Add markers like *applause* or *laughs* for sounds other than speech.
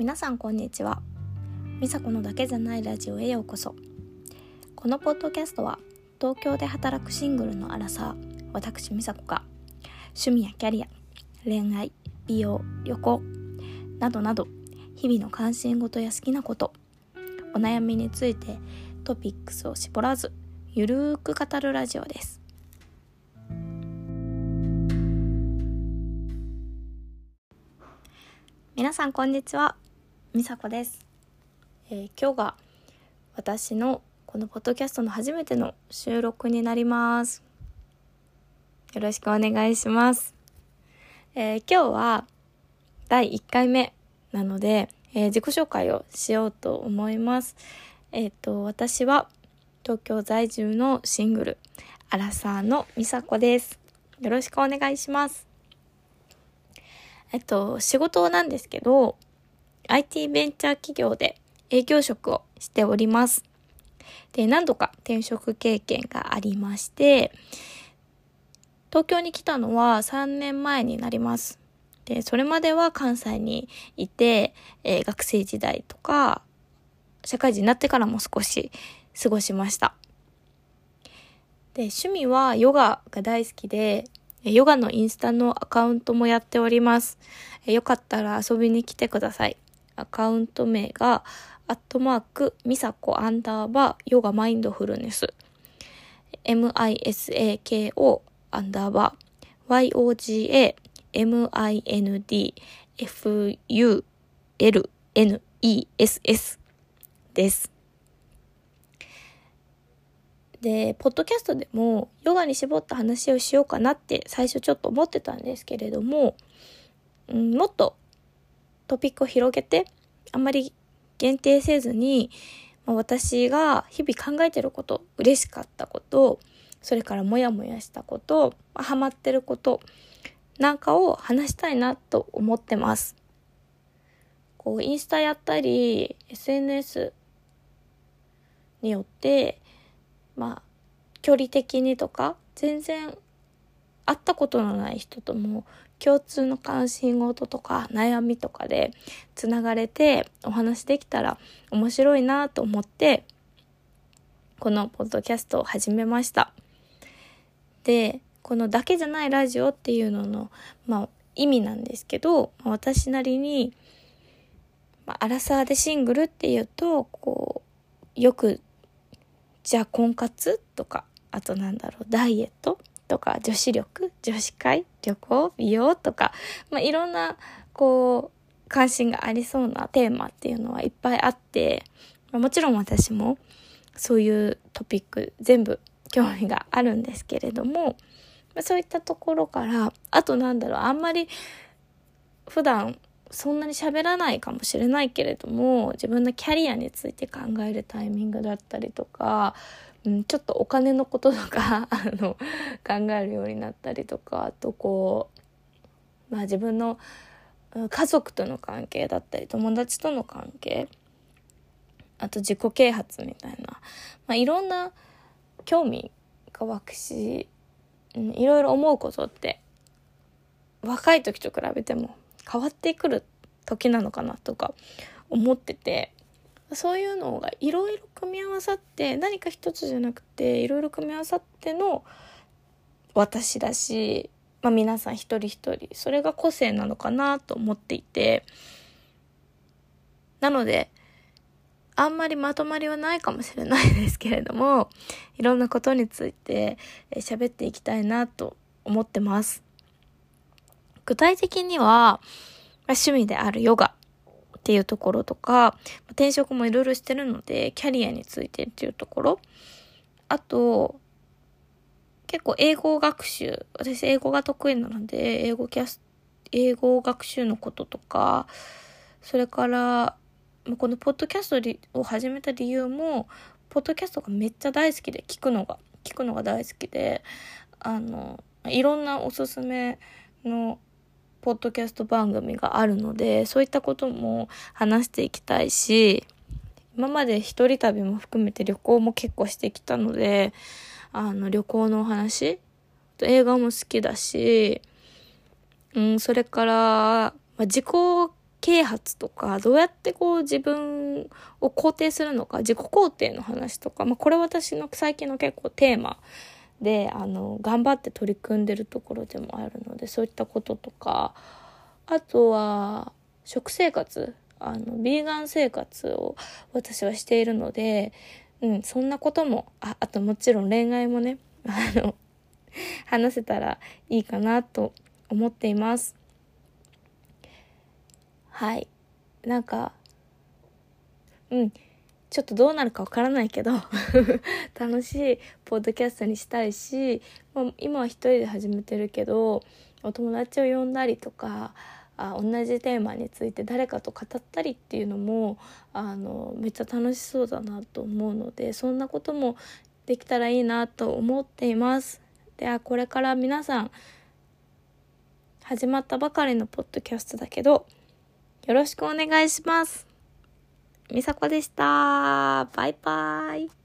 皆さんこんにちは。美佐子のだけじゃないラジオへようこそ。このポッドキャストは東京で働くシングルのアラサー私美佐子が趣味やキャリア恋愛美容旅行などなど日々の関心事や好きなことお悩みについてトピックスを絞らずゆるーく語るラジオです。皆さんこんにちは。みさこです、えー今日が私のこのポッドキャストの初めての収録になります。よろしくお願いします、えー今日は第1回目なので、えー自己紹介をしようと思います。えっ、と私は東京在住のシングルアラサーのみさこです。よろしくお願いします。えっと、仕事なんですけど、IT ベンチャー企業で営業職をしております。で、何度か転職経験がありまして、東京に来たのは3年前になります。で、それまでは関西にいて、えー学生時代とか、社会人になってからも少し過ごしました。で、趣味はヨガが大好きで、ヨガのインスタのアカウントもやっております。よかったら遊びに来てください。アカウント名が、アットマーク、ミサコアンダーバー、ヨガマインドフルネス。misako アンダーバー、yoga mind fulness です。で、ポッドキャストでもヨガに絞った話をしようかなって最初ちょっと思ってたんですけれども、うん、もっとトピックを広げて、あんまり限定せずに、まあ私が日々考えてること、嬉しかったこと、それからモヤモヤしたこと、まあハマってることなんかを話したいなと思ってます。こう、インスタやったり、SNS によって、まあ、距離的にとか、全然会ったことのない人とも共通の関心事とか悩みとかでつながれてお話できたら面白いなと思ってこのポッドキャストを始めました。で、このだけじゃないラジオっていうのの、まあ、意味なんですけど、私なりに、まあ、アラサーでシングルっていうと、こう、よくじゃあ婚活とか、あとなんだろう、ダイエットとか、女子力、女子会、旅行、美容とか、まあ、いろんな、こう、関心がありそうなテーマっていうのはいっぱいあって、まあもちろん私もそういうトピック全部興味があるんですけれども、まあそういったところから、あとなんだろう、あんまり普段そんなに喋らないかもしれないけれども自分のキャリアについて考えるタイミングだったりとか、うん、ちょっとお金のこととか *laughs* あの考えるようになったりとかあとこう、まあ、自分の家族との関係だったり友達との関係あと自己啓発みたいな、まあ、いろんな興味が湧くし、うん、いろいろ思うことって若い時と比べても変わってくる時なのかなとか思っててそういうのがいろいろ組み合わさって何か一つじゃなくていろいろ組み合わさっての私だし、まあ、皆さん一人一人それが個性なのかなと思っていてなのであんまりまとまりはないかもしれないですけれどもいろんなことについて喋っていきたいなと思ってます。具体的には、まあ趣味であるヨガっていうところとか、転職もいろいろしてるので、キャリアについてっていうところ。あと、結構英語学習、私英語が得意なので、英語キャス、英語学習のこととか、それから、このポッドキャストを始めた理由も、ポッドキャストがめっちゃ大好きで、聞くのが、聞くのが大好きで、あの、いろんなおすすめのポッドキャスト番組があるので、そういったことも話していきたいし、今まで一人旅も含めて旅行も結構してきたので、あの、旅行のお話、映画も好きだし、うん、それから、まあ、自己啓発とかどうやってこう自分を肯定するのか自己肯定の話とか、まあ、これ私の最近の結構テーマであの頑張って取り組んでるところでもあるのでそういったこととかあとは食生活あのビーガン生活を私はしているので、うん、そんなこともああともちろん恋愛もねあの *laughs* 話せたらいいかなと思っています。はい。なんか、うん。ちょっとどうなるかわからないけど *laughs* 楽しいポッドキャストにしたいし、まあ、今は一人で始めてるけど、お友達を呼んだりとか、あ同じテーマについて誰かと語ったりっていうのもあのめっちゃ楽しそうだなと思うのでそんなこともできたらいいなと思っています。ではこれから皆さん始まったばかりのポッドキャストだけどよろしくお願いします。みさこでした。バイバイ。